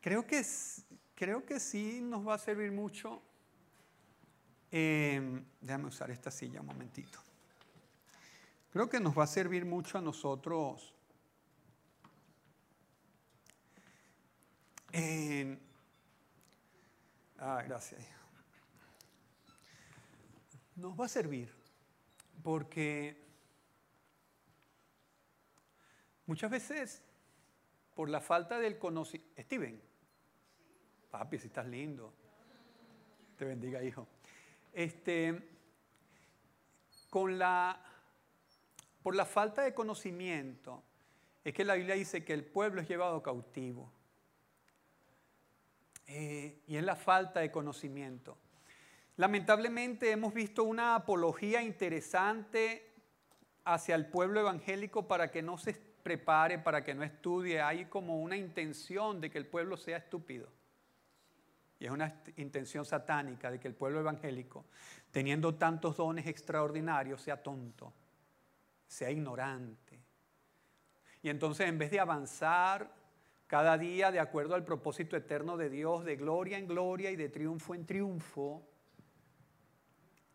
creo que, creo que sí nos va a servir mucho. Eh, déjame usar esta silla un momentito. Creo que nos va a servir mucho a nosotros. ah, gracias. Nos va a servir porque muchas veces por la falta del conocimiento... Steven, papi, si estás lindo. Te bendiga, hijo. Este, con la, por la falta de conocimiento, es que la Biblia dice que el pueblo es llevado cautivo. Eh, y es la falta de conocimiento. Lamentablemente hemos visto una apología interesante hacia el pueblo evangélico para que no se prepare, para que no estudie. Hay como una intención de que el pueblo sea estúpido. Y es una intención satánica de que el pueblo evangélico, teniendo tantos dones extraordinarios, sea tonto, sea ignorante. Y entonces en vez de avanzar cada día de acuerdo al propósito eterno de Dios, de gloria en gloria y de triunfo en triunfo,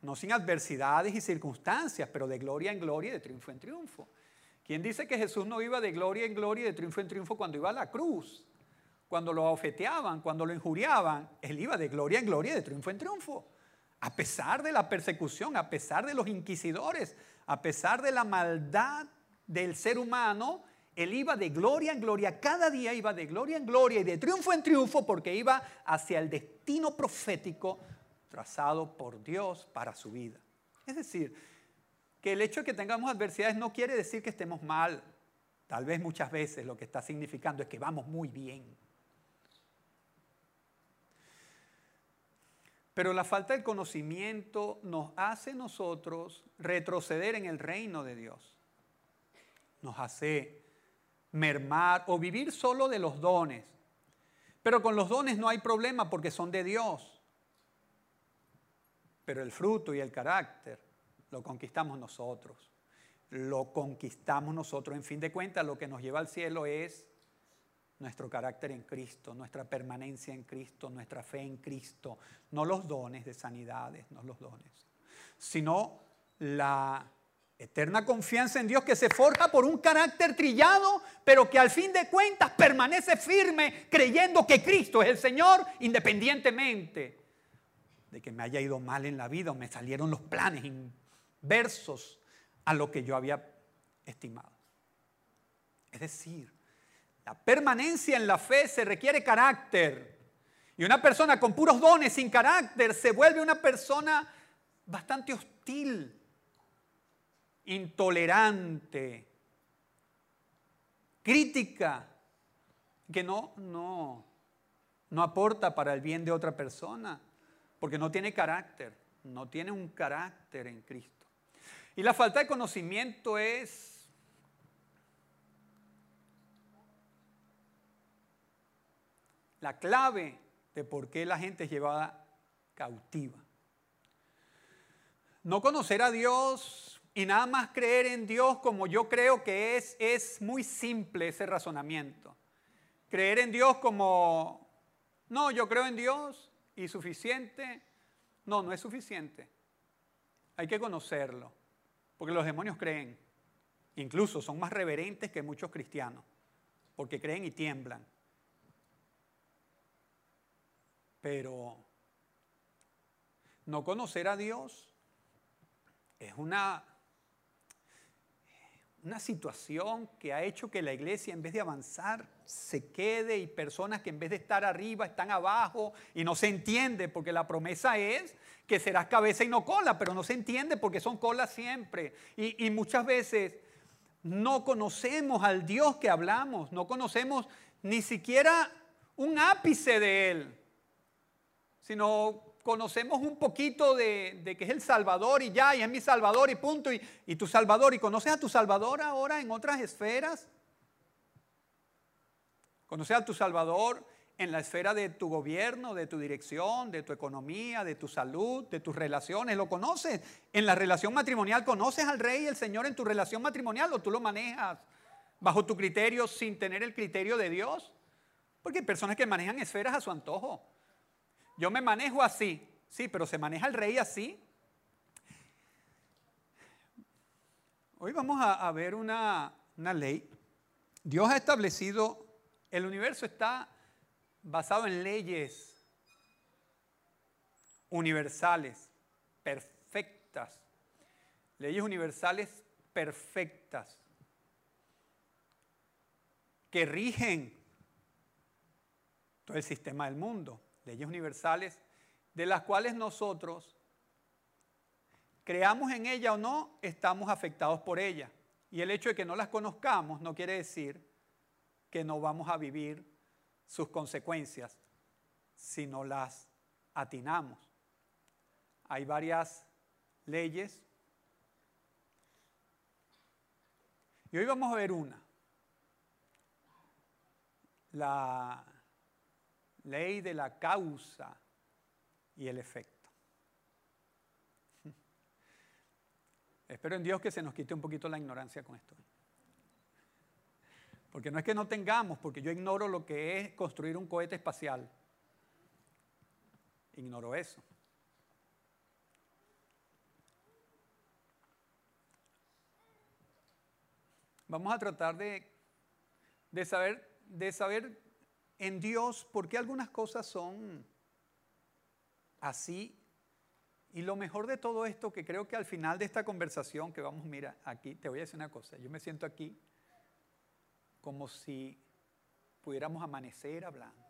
no sin adversidades y circunstancias, pero de gloria en gloria y de triunfo en triunfo. ¿Quién dice que Jesús no iba de gloria en gloria y de triunfo en triunfo cuando iba a la cruz? Cuando lo ofeteaban, cuando lo injuriaban, él iba de gloria en gloria de triunfo en triunfo. A pesar de la persecución, a pesar de los inquisidores, a pesar de la maldad del ser humano, él iba de gloria en gloria, cada día iba de gloria en gloria y de triunfo en triunfo porque iba hacia el destino profético trazado por Dios para su vida. Es decir, que el hecho de que tengamos adversidades no quiere decir que estemos mal. Tal vez muchas veces lo que está significando es que vamos muy bien. Pero la falta de conocimiento nos hace nosotros retroceder en el reino de Dios. Nos hace mermar o vivir solo de los dones. Pero con los dones no hay problema porque son de Dios pero el fruto y el carácter lo conquistamos nosotros. Lo conquistamos nosotros. En fin de cuentas, lo que nos lleva al cielo es nuestro carácter en Cristo, nuestra permanencia en Cristo, nuestra fe en Cristo, no los dones de sanidades, no los dones, sino la eterna confianza en Dios que se forja por un carácter trillado, pero que al fin de cuentas permanece firme creyendo que Cristo es el Señor independientemente de que me haya ido mal en la vida o me salieron los planes inversos a lo que yo había estimado. Es decir, la permanencia en la fe se requiere carácter. Y una persona con puros dones, sin carácter, se vuelve una persona bastante hostil, intolerante, crítica, que no, no, no aporta para el bien de otra persona porque no tiene carácter, no tiene un carácter en Cristo. Y la falta de conocimiento es la clave de por qué la gente es llevada cautiva. No conocer a Dios y nada más creer en Dios como yo creo que es, es muy simple ese razonamiento. Creer en Dios como, no, yo creo en Dios, y suficiente. No, no es suficiente. Hay que conocerlo, porque los demonios creen. Incluso son más reverentes que muchos cristianos, porque creen y tiemblan. Pero no conocer a Dios es una una situación que ha hecho que la iglesia en vez de avanzar se quede y personas que en vez de estar arriba están abajo y no se entiende porque la promesa es que serás cabeza y no cola, pero no se entiende porque son colas siempre. Y, y muchas veces no conocemos al Dios que hablamos, no conocemos ni siquiera un ápice de Él, sino conocemos un poquito de, que es el Salvador y ya, y es mi Salvador y punto, y, y tu Salvador, y conoces a tu Salvador ahora en otras esferas. Conoces a tu Salvador en la esfera de tu gobierno, de tu dirección, de tu economía, de tu salud, de tus relaciones. ¿Lo conoces? En la relación matrimonial, ¿conoces al Rey y el Señor en tu relación matrimonial o tú lo manejas bajo tu criterio sin tener el criterio de Dios? Porque hay personas que manejan esferas a su antojo. Yo me manejo así, sí, pero se maneja el rey así. Hoy vamos a, ver una, una ley. Dios ha establecido, el universo está basado en leyes universales, perfectas. Leyes universales perfectas que rigen todo el sistema del mundo. Leyes universales de las cuales nosotros, creamos en ella o no, estamos afectados por ella. Y el hecho de que no las conozcamos no quiere decir que no vamos a vivir sus consecuencias si no las atinamos. Hay varias leyes. Y hoy vamos a ver una. La ley de la causa y el efecto. Espero en Dios que se nos quite un poquito la ignorancia con esto. Porque no es que no tengamos, porque yo ignoro lo que es construir un cohete espacial. Ignoro eso. Vamos a tratar de, de, saber, de saber en Dios por qué algunas cosas son así. Y lo mejor de todo esto, que creo que al final de esta conversación que vamos, mira, aquí, te voy a decir una cosa, yo me siento aquí como si pudiéramos amanecer hablando.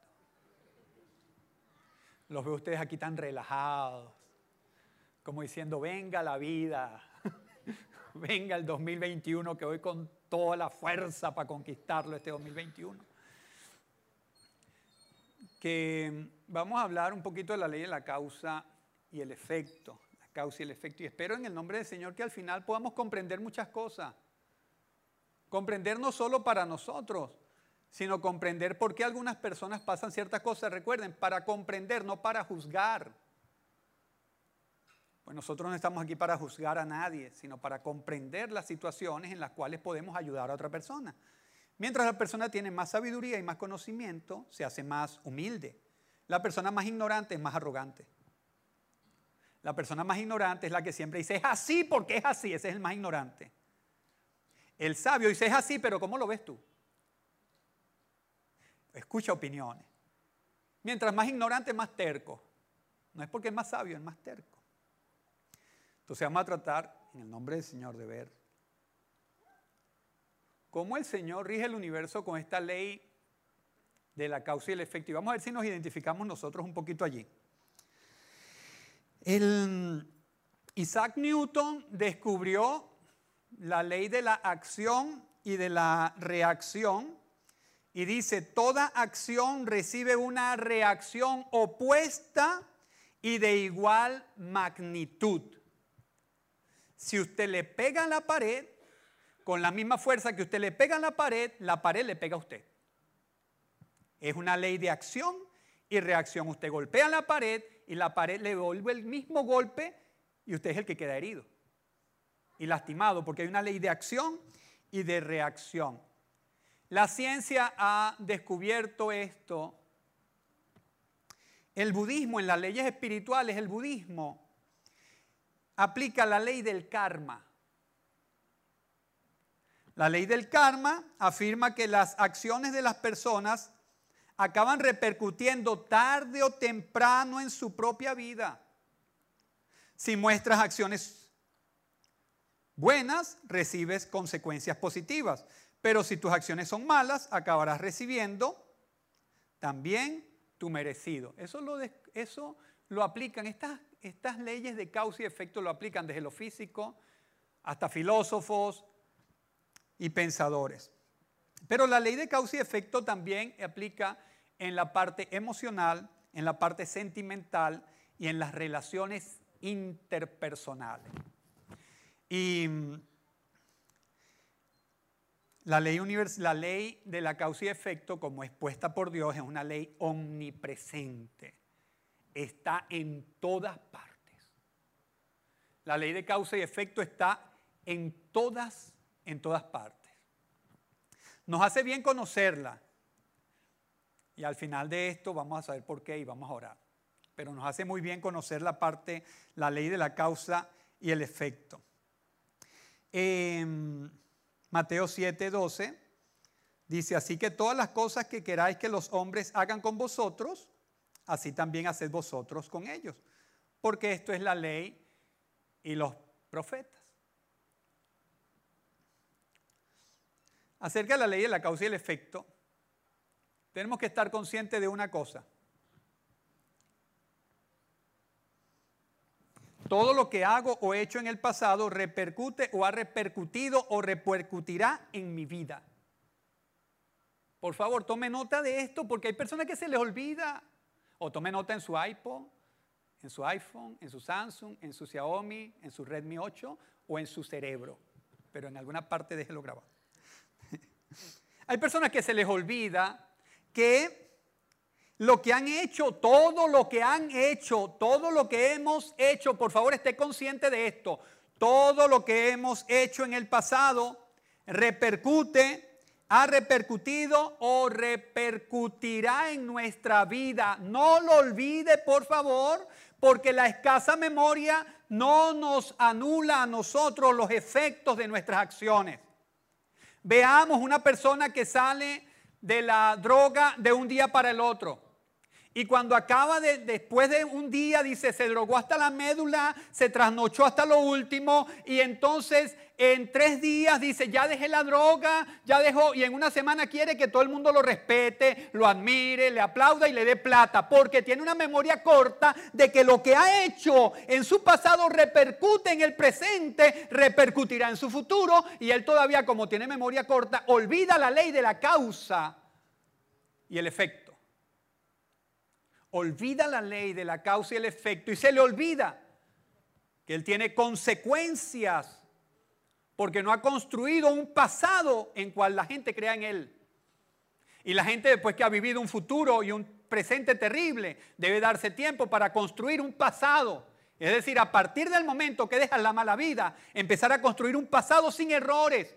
Los veo ustedes aquí tan relajados, como diciendo, venga la vida, venga el 2021 que voy con toda la fuerza para conquistarlo este 2021. Que vamos a hablar un poquito de la ley de la causa y el efecto, la causa y el efecto. Y espero en el nombre del Señor que al final podamos comprender muchas cosas Comprender no solo para nosotros, sino comprender por qué algunas personas pasan ciertas cosas. Recuerden, para comprender, no para juzgar. Pues nosotros no estamos aquí para juzgar a nadie, sino para comprender las situaciones en las cuales podemos ayudar a otra persona. Mientras la persona tiene más sabiduría y más conocimiento, se hace más humilde. La persona más ignorante es más arrogante. La persona más ignorante es la que siempre dice, es así porque es así, ese es el más ignorante. El sabio dice, es así, pero ¿cómo lo ves tú? Escucha opiniones. Mientras más ignorante, más terco. No es porque es más sabio, es más terco. Entonces vamos a tratar, en el nombre del Señor, de ver cómo el Señor rige el universo con esta ley de la causa y el efecto. Y vamos a ver si nos identificamos nosotros un poquito allí. Isaac Newton descubrió la ley de la acción y de la reacción. Y dice, toda acción recibe una reacción opuesta y de igual magnitud. Si usted le pega a la pared, con la misma fuerza que usted le pega a la pared, la pared le pega a usted. Es una ley de acción y reacción. Usted golpea la pared y la pared le devuelve el mismo golpe y usted es el que queda herido y lastimado, porque hay una ley de acción y de reacción. La ciencia ha descubierto esto. El budismo, en las leyes espirituales, el budismo aplica la ley del karma. La ley del karma afirma que las acciones de las personas acaban repercutiendo tarde o temprano en su propia vida. Si muestras acciones buenas, recibes consecuencias positivas. Pero si tus acciones son malas, acabarás recibiendo también tu merecido. Eso lo, eso lo aplican, estas, estas leyes de causa y efecto lo aplican desde lo físico hasta filósofos y pensadores. Pero la ley de causa y efecto también aplica en la parte emocional, en la parte sentimental y en las relaciones interpersonales. Y mm, la ley, la ley de la causa y efecto, como expuesta por Dios, es una ley omnipresente. Está en todas partes. La ley de causa y efecto está en todas, en todas partes. Nos hace bien conocerla. Y al final de esto vamos a saber por qué y vamos a orar. Pero nos hace muy bien conocer la parte, la ley de la causa y el efecto. En Mateo 7, 12 dice, así que todas las cosas que queráis que los hombres hagan con vosotros, así también haced vosotros con ellos. Porque esto es la ley y los profetas. Acerca de la ley de la causa y el efecto, tenemos que estar conscientes de una cosa. Todo lo que hago o he hecho en el pasado repercute o ha repercutido o repercutirá en mi vida. Por favor, tome nota de esto porque hay personas que se les olvida. O tome nota en su iPod, en su iPhone, en su Samsung, en su Xiaomi, en su Redmi 8 o en su cerebro. Pero en alguna parte déjelo grabado. Hay personas que se les olvida que lo que han hecho, todo lo que han hecho, todo lo que hemos hecho, por favor esté consciente de esto, todo lo que hemos hecho en el pasado repercute, ha repercutido o repercutirá en nuestra vida. No lo olvide, por favor, porque la escasa memoria no nos anula a nosotros los efectos de nuestras acciones. Veamos una persona que sale de la droga de un día para el otro. Y cuando acaba de, después de un día, dice, se drogó hasta la médula, se trasnochó hasta lo último, y entonces en tres días dice, ya dejé la droga, ya dejó, y en una semana quiere que todo el mundo lo respete, lo admire, le aplauda y le dé plata, porque tiene una memoria corta de que lo que ha hecho en su pasado repercute en el presente, repercutirá en su futuro, y él todavía como tiene memoria corta, olvida la ley de la causa y el efecto olvida la ley de la causa y el efecto y se le olvida que él tiene consecuencias porque no ha construido un pasado en cual la gente crea en él. Y la gente después que ha vivido un futuro y un presente terrible, debe darse tiempo para construir un pasado. Es decir, a partir del momento que dejas la mala vida, empezar a construir un pasado sin errores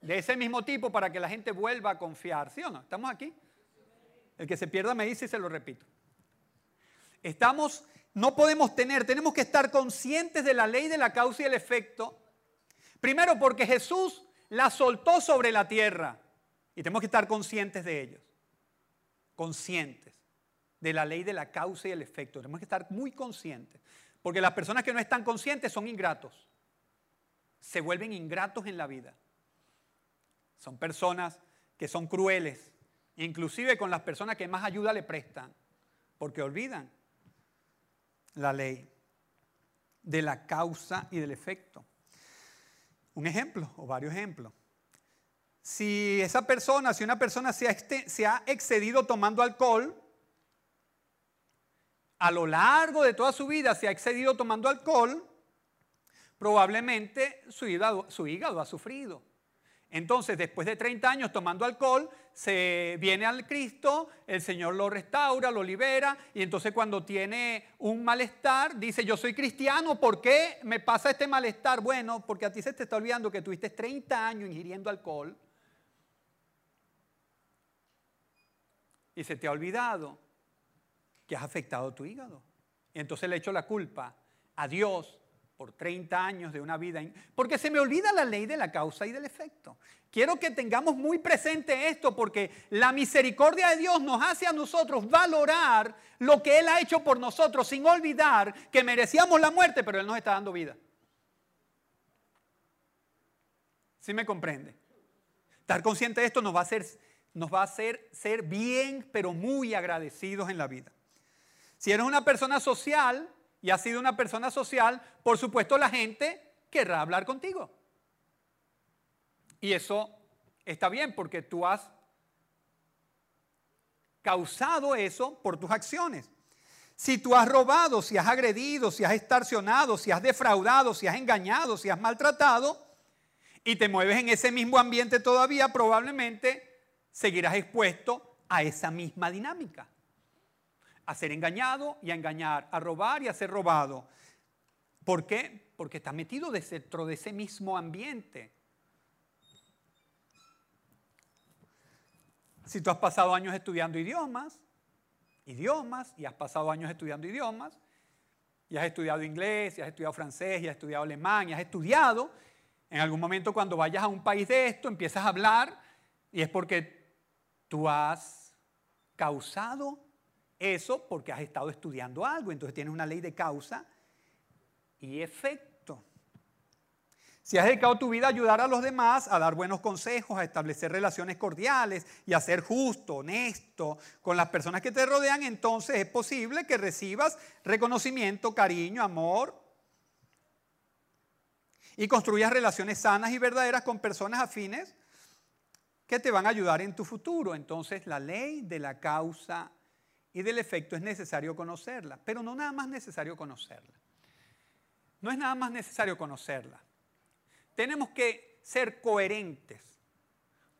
de ese mismo tipo para que la gente vuelva a confiar. ¿Sí o no? ¿Estamos aquí? El que se pierda me dice y se lo repito. Estamos, no podemos tener, tenemos que estar conscientes de la ley de la causa y el efecto. Primero porque Jesús la soltó sobre la tierra y tenemos que estar conscientes de ellos. Conscientes de la ley de la causa y el efecto. Tenemos que estar muy conscientes. Porque las personas que no están conscientes son ingratos. Se vuelven ingratos en la vida. Son personas que son crueles, inclusive con las personas que más ayuda le prestan, porque olvidan la ley de la causa y del efecto. Un ejemplo o varios ejemplos. Si esa persona, si una persona se ha, este, se ha excedido tomando alcohol, a lo largo de toda su vida se ha excedido tomando alcohol, probablemente su su hígado ha sufrido. Entonces, después de 30 años tomando alcohol, se viene al Cristo, el Señor lo restaura, lo libera, y entonces cuando tiene un malestar, dice, yo soy cristiano, ¿por qué me pasa este malestar? Bueno, porque a ti se te está olvidando que tuviste 30 años ingiriendo alcohol, y se te ha olvidado que has afectado tu hígado. Y entonces le echo la culpa a Dios por 30 años de una vida, porque se me olvida la ley de la causa y del efecto. Quiero que tengamos muy presente esto porque la misericordia de Dios nos hace a nosotros valorar lo que Él ha hecho por nosotros sin olvidar que merecíamos la muerte, pero Él nos está dando vida. ¿Sí me comprende? Estar consciente de esto nos va a hacer, nos va a hacer ser bien, pero muy agradecidos en la vida. Si eres una persona social, y has sido una persona social, por supuesto la gente querrá hablar contigo. Y eso está bien porque tú has causado eso por tus acciones. Si tú has robado, si has agredido, si has extorsionado, si has defraudado, si has engañado, si has maltratado, y te mueves en ese mismo ambiente todavía, probablemente seguirás expuesto a esa misma dinámica a ser engañado y a engañar, a robar y a ser robado. ¿Por qué? Porque está metido dentro de ese mismo ambiente. Si tú has pasado años estudiando idiomas, idiomas, y has pasado años estudiando idiomas, y has estudiado inglés, y has estudiado francés, y has estudiado alemán, y has estudiado, en algún momento cuando vayas a un país de esto, empiezas a hablar, y es porque tú has causado eso porque has estado estudiando algo, entonces tienes una ley de causa y efecto. Si has dedicado tu vida a ayudar a los demás, a dar buenos consejos, a establecer relaciones cordiales y a ser justo, honesto con las personas que te rodean, entonces es posible que recibas reconocimiento, cariño, amor y construyas relaciones sanas y verdaderas con personas afines que te van a ayudar en tu futuro. Entonces la ley de la causa y del efecto es necesario conocerla, pero no nada más necesario conocerla. No es nada más necesario conocerla tenemos que ser coherentes,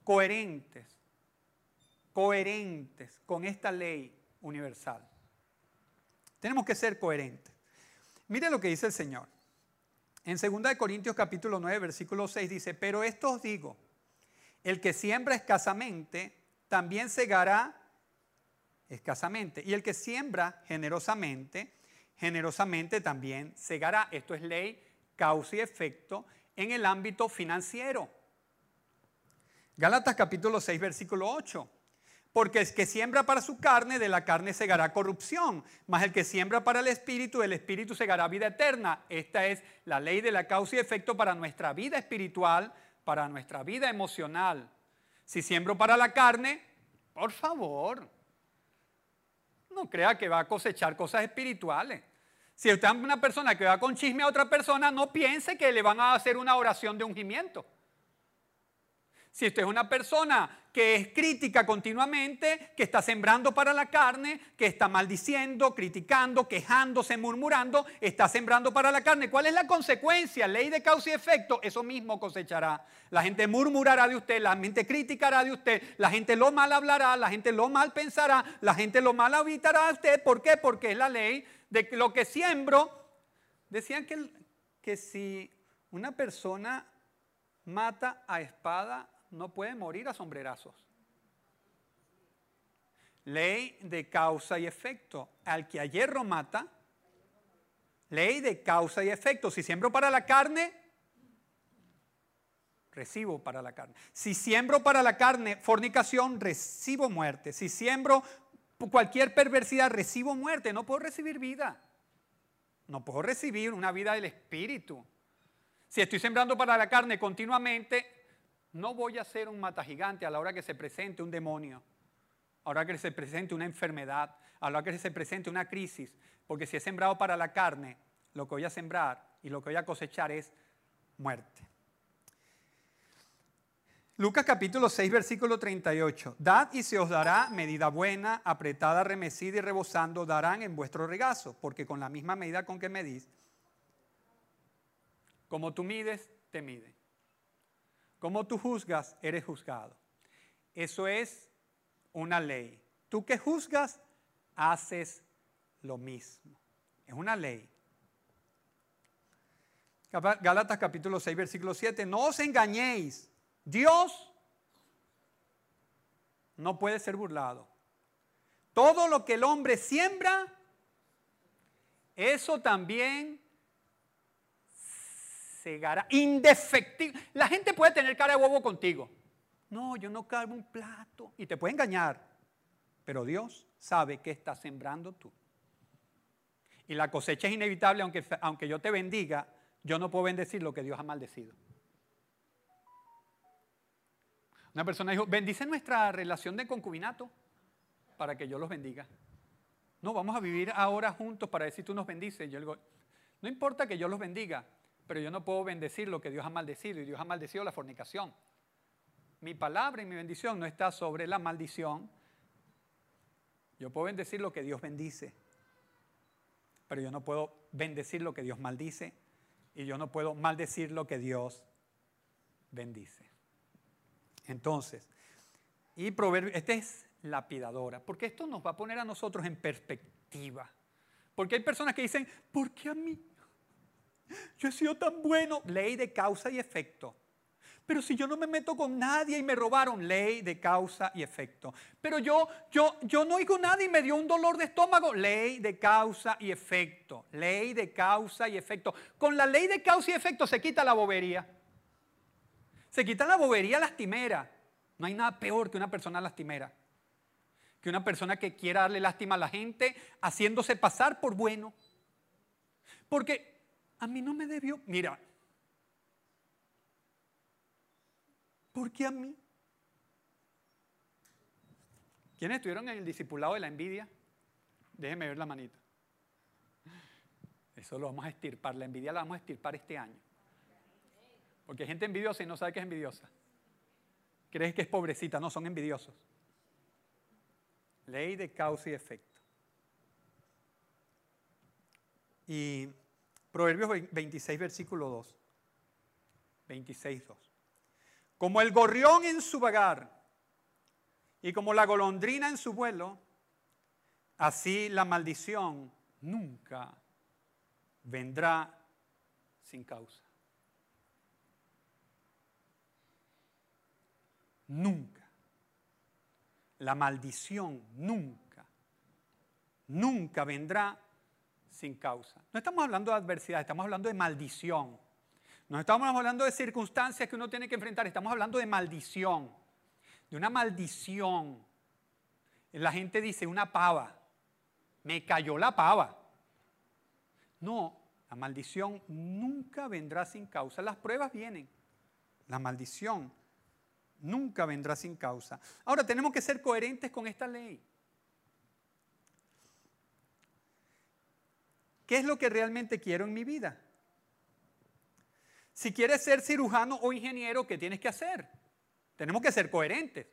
coherentes, coherentes con esta ley universal. Tenemos que ser coherentes. Mire lo que dice el Señor. En 2 Corintios capítulo 9, versículo 6 dice, pero esto os digo, el que siembra escasamente, también segará escasamente. Y el que siembra generosamente, generosamente también segará. Esto es ley, causa y efecto en el ámbito financiero. Gálatas capítulo 6, versículo 8. Porque el que siembra para su carne, de la carne segará corrupción, mas el que siembra para el espíritu, del espíritu segará vida eterna. Esta es la ley de la causa y efecto para nuestra vida espiritual, para nuestra vida emocional. Si siembro para la carne, por favor, no crea que va a cosechar cosas espirituales. Si usted es una persona que va con chisme a otra persona, no piense que le van a hacer una oración de ungimiento. Si usted es una persona que es crítica continuamente, que está sembrando para la carne, que está maldiciendo, criticando, quejándose, murmurando, está sembrando para la carne. ¿Cuál es la consecuencia? Ley de causa y efecto, eso mismo cosechará. La gente murmurará de usted, la gente criticará de usted, la gente lo mal hablará, la gente lo mal pensará, la gente lo mal habitará a usted. ¿Por qué? Porque es la ley de lo que siembro. Decían que, que si una persona mata a espada, no puede morir a sombrerazos. Ley de causa y efecto. Al que a hierro mata, ley de causa y efecto. Si siembro para la carne, recibo para la carne. Si siembro para la carne fornicación, recibo muerte. Si siembro cualquier perversidad, recibo muerte. No puedo recibir vida. No puedo recibir una vida del espíritu. Si estoy sembrando para la carne continuamente, no voy a ser un mata gigante a la hora que se presente un demonio, a la hora que se presente una enfermedad, a la hora que se presente una crisis, porque si he sembrado para la carne, lo que voy a sembrar y lo que voy a cosechar es muerte. Lucas capítulo 6, versículo 38. Dad y se os dará medida buena, apretada, remecida y rebosando, darán en vuestro regazo, porque con la misma medida con que medís, como tú mides, te mide. Como tú juzgas, eres juzgado. Eso es una ley. Tú que juzgas, haces lo mismo. Es una ley. Gálatas capítulo 6, versículo 7. No os engañéis. Dios no puede ser burlado. Todo lo que el hombre siembra, eso también cegará. Indefectible. La gente puede tener cara de huevo contigo. No, yo no cargo un plato. Y te puede engañar. Pero Dios sabe que estás sembrando tú. Y la cosecha es inevitable, aunque, aunque yo te bendiga, yo no puedo bendecir lo que Dios ha maldecido. Una persona dijo, bendice nuestra relación de concubinato para que yo los bendiga. No, vamos a vivir ahora juntos para decir tú nos bendices. Yo digo, no importa que yo los bendiga, pero yo no puedo bendecir lo que Dios ha maldecido y Dios ha maldecido la fornicación. Mi palabra y mi bendición no está sobre la maldición. Yo puedo bendecir lo que Dios bendice, pero yo no puedo bendecir lo que Dios maldice y yo no puedo maldecir lo que Dios bendice. Entonces, y proverbio, esta es lapidadora, porque esto nos va a poner a nosotros en perspectiva. Porque hay personas que dicen, ¿por qué a mí? Yo he sido tan bueno. Ley de causa y efecto. Pero si yo no me meto con nadie y me robaron, ley de causa y efecto. Pero yo, yo, yo no oigo nada y me dio un dolor de estómago, ley de causa y efecto. Ley de causa y efecto. Con la ley de causa y efecto se quita la bobería. Se quita la bobería lastimera. No hay nada peor que una persona lastimera. Que una persona que quiera darle lástima a la gente haciéndose pasar por bueno. Porque a mí no me debió. Mira, ¿Por qué a mí? ¿Quiénes estuvieron en el discipulado de la envidia? Déjenme ver la manita. Eso lo vamos a estirpar. La envidia la vamos a estirpar este año. Porque hay gente envidiosa y no sabe que es envidiosa. Crees que es pobrecita. No, son envidiosos. Ley de causa y efecto. Y Proverbios 26, versículo 2. 26, 2. Como el gorrión en su vagar y como la golondrina en su vuelo, así la maldición nunca vendrá sin causa. Nunca. La maldición nunca, nunca vendrá sin causa. No estamos hablando de adversidad, estamos hablando de maldición. No estamos hablando de circunstancias que uno tiene que enfrentar, estamos hablando de maldición, de una maldición. La gente dice una pava, me cayó la pava. No, la maldición nunca vendrá sin causa. Las pruebas vienen. La maldición nunca vendrá sin causa. Ahora tenemos que ser coherentes con esta ley. ¿Qué es lo que realmente quiero en mi vida? Si quieres ser cirujano o ingeniero, ¿qué tienes que hacer? Tenemos que ser coherentes.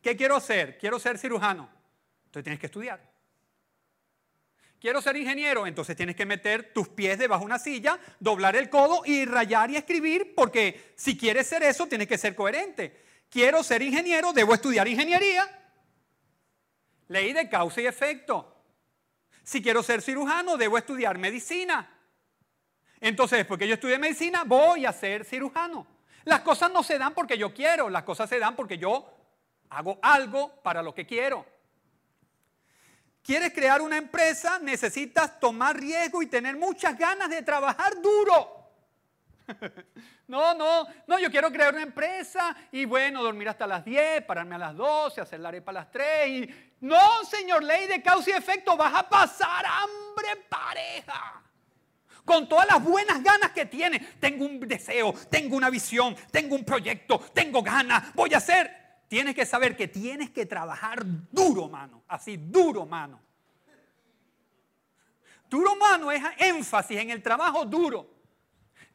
¿Qué quiero hacer? Quiero ser cirujano. Entonces tienes que estudiar. Quiero ser ingeniero, entonces tienes que meter tus pies debajo de una silla, doblar el codo y rayar y escribir, porque si quieres ser eso, tienes que ser coherente. Quiero ser ingeniero, debo estudiar ingeniería. Ley de causa y efecto. Si quiero ser cirujano, debo estudiar medicina. Entonces, después que yo estudié medicina, voy a ser cirujano. Las cosas no se dan porque yo quiero, las cosas se dan porque yo hago algo para lo que quiero. ¿Quieres crear una empresa? Necesitas tomar riesgo y tener muchas ganas de trabajar duro. No, no, no, yo quiero crear una empresa y bueno, dormir hasta las 10, pararme a las 12, hacer la arepa a las 3 y... No, señor, ley de causa y efecto, vas a pasar hambre pareja con todas las buenas ganas que tiene. Tengo un deseo, tengo una visión, tengo un proyecto, tengo ganas, voy a hacer. Tienes que saber que tienes que trabajar duro, mano. Así, duro, mano. Duro, mano, es énfasis en el trabajo duro.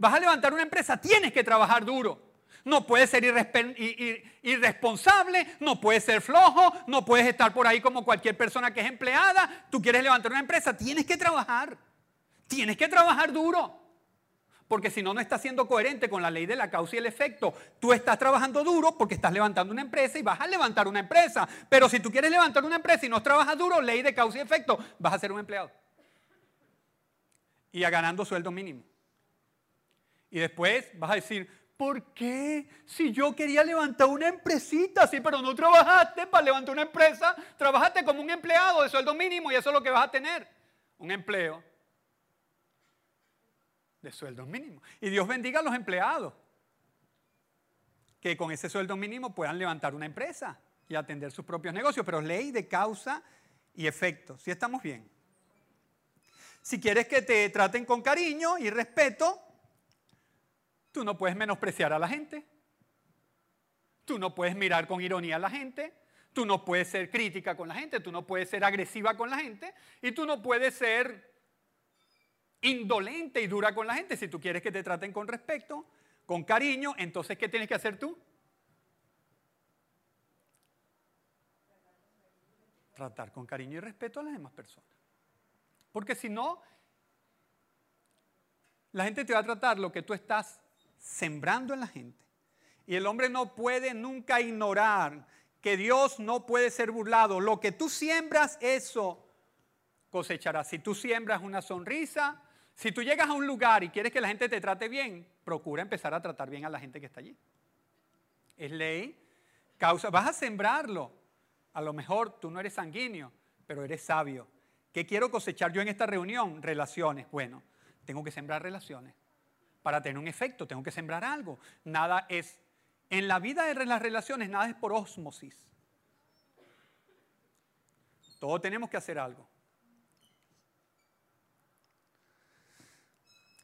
Vas a levantar una empresa, tienes que trabajar duro. No puedes ser irresponsable, no puedes ser flojo, no puedes estar por ahí como cualquier persona que es empleada. Tú quieres levantar una empresa, tienes que trabajar. Tienes que trabajar duro. Porque si no, no estás siendo coherente con la ley de la causa y el efecto. Tú estás trabajando duro porque estás levantando una empresa y vas a levantar una empresa. Pero si tú quieres levantar una empresa y no trabajas duro, ley de causa y efecto, vas a ser un empleado. Y a ganando sueldo mínimo. Y después vas a decir, ¿por qué? Si yo quería levantar una empresita, sí, pero no trabajaste para levantar una empresa, trabajaste como un empleado de sueldo mínimo y eso es lo que vas a tener. Un empleo de sueldo mínimo. Y Dios bendiga a los empleados que con ese sueldo mínimo puedan levantar una empresa y atender sus propios negocios, pero ley de causa y efecto. Si estamos bien. Si quieres que te traten con cariño y respeto, tú no puedes menospreciar a la gente. Tú no puedes mirar con ironía a la gente. Tú no puedes ser crítica con la gente. Tú no puedes ser agresiva con la gente. Y tú no puedes ser indolente y dura con la gente. Si tú quieres que te traten con respeto, con cariño, entonces ¿qué tienes que hacer tú? Tratar con cariño y respeto a las demás personas. Porque si no, la gente te va a tratar lo que tú estás sembrando en la gente. Y el hombre no puede nunca ignorar que Dios no puede ser burlado. Lo que tú siembras, eso cosecharás. Si tú siembras una sonrisa, si tú llegas a un lugar y quieres que la gente te trate bien, procura empezar a tratar bien a la gente que está allí. Es ley, causa. Vas a sembrarlo. A lo mejor tú no eres sanguíneo, pero eres sabio. ¿Qué quiero cosechar yo en esta reunión? Relaciones. Bueno, tengo que sembrar relaciones. Para tener un efecto, tengo que sembrar algo. Nada es, en la vida de las relaciones, nada es por osmosis. Todos tenemos que hacer algo.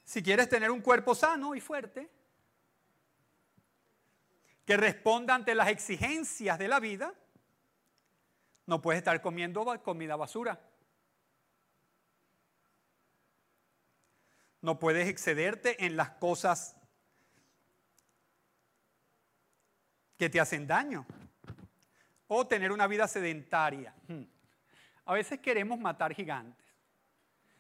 Si quieres tener un cuerpo sano y fuerte, que responda ante las exigencias de la vida, no puedes estar comiendo comida basura. No puedes excederte en las cosas que te hacen daño. O tener una vida sedentaria. Hmm. A veces queremos matar gigantes.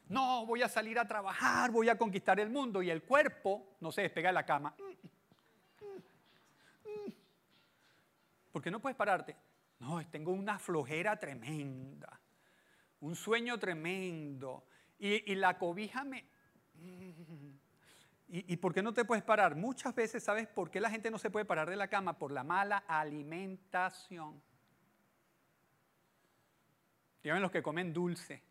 No, voy a salir a trabajar, voy a conquistar el mundo y el cuerpo no se despega de la cama. ¿Por qué no puedes pararte? No, tengo una flojera tremenda, un sueño tremendo y, la cobija me... ¿Y, ¿Y por qué no te puedes parar? Muchas veces, ¿sabes por qué la gente no se puede parar de la cama? Por la mala alimentación. Díganme los que comen dulce.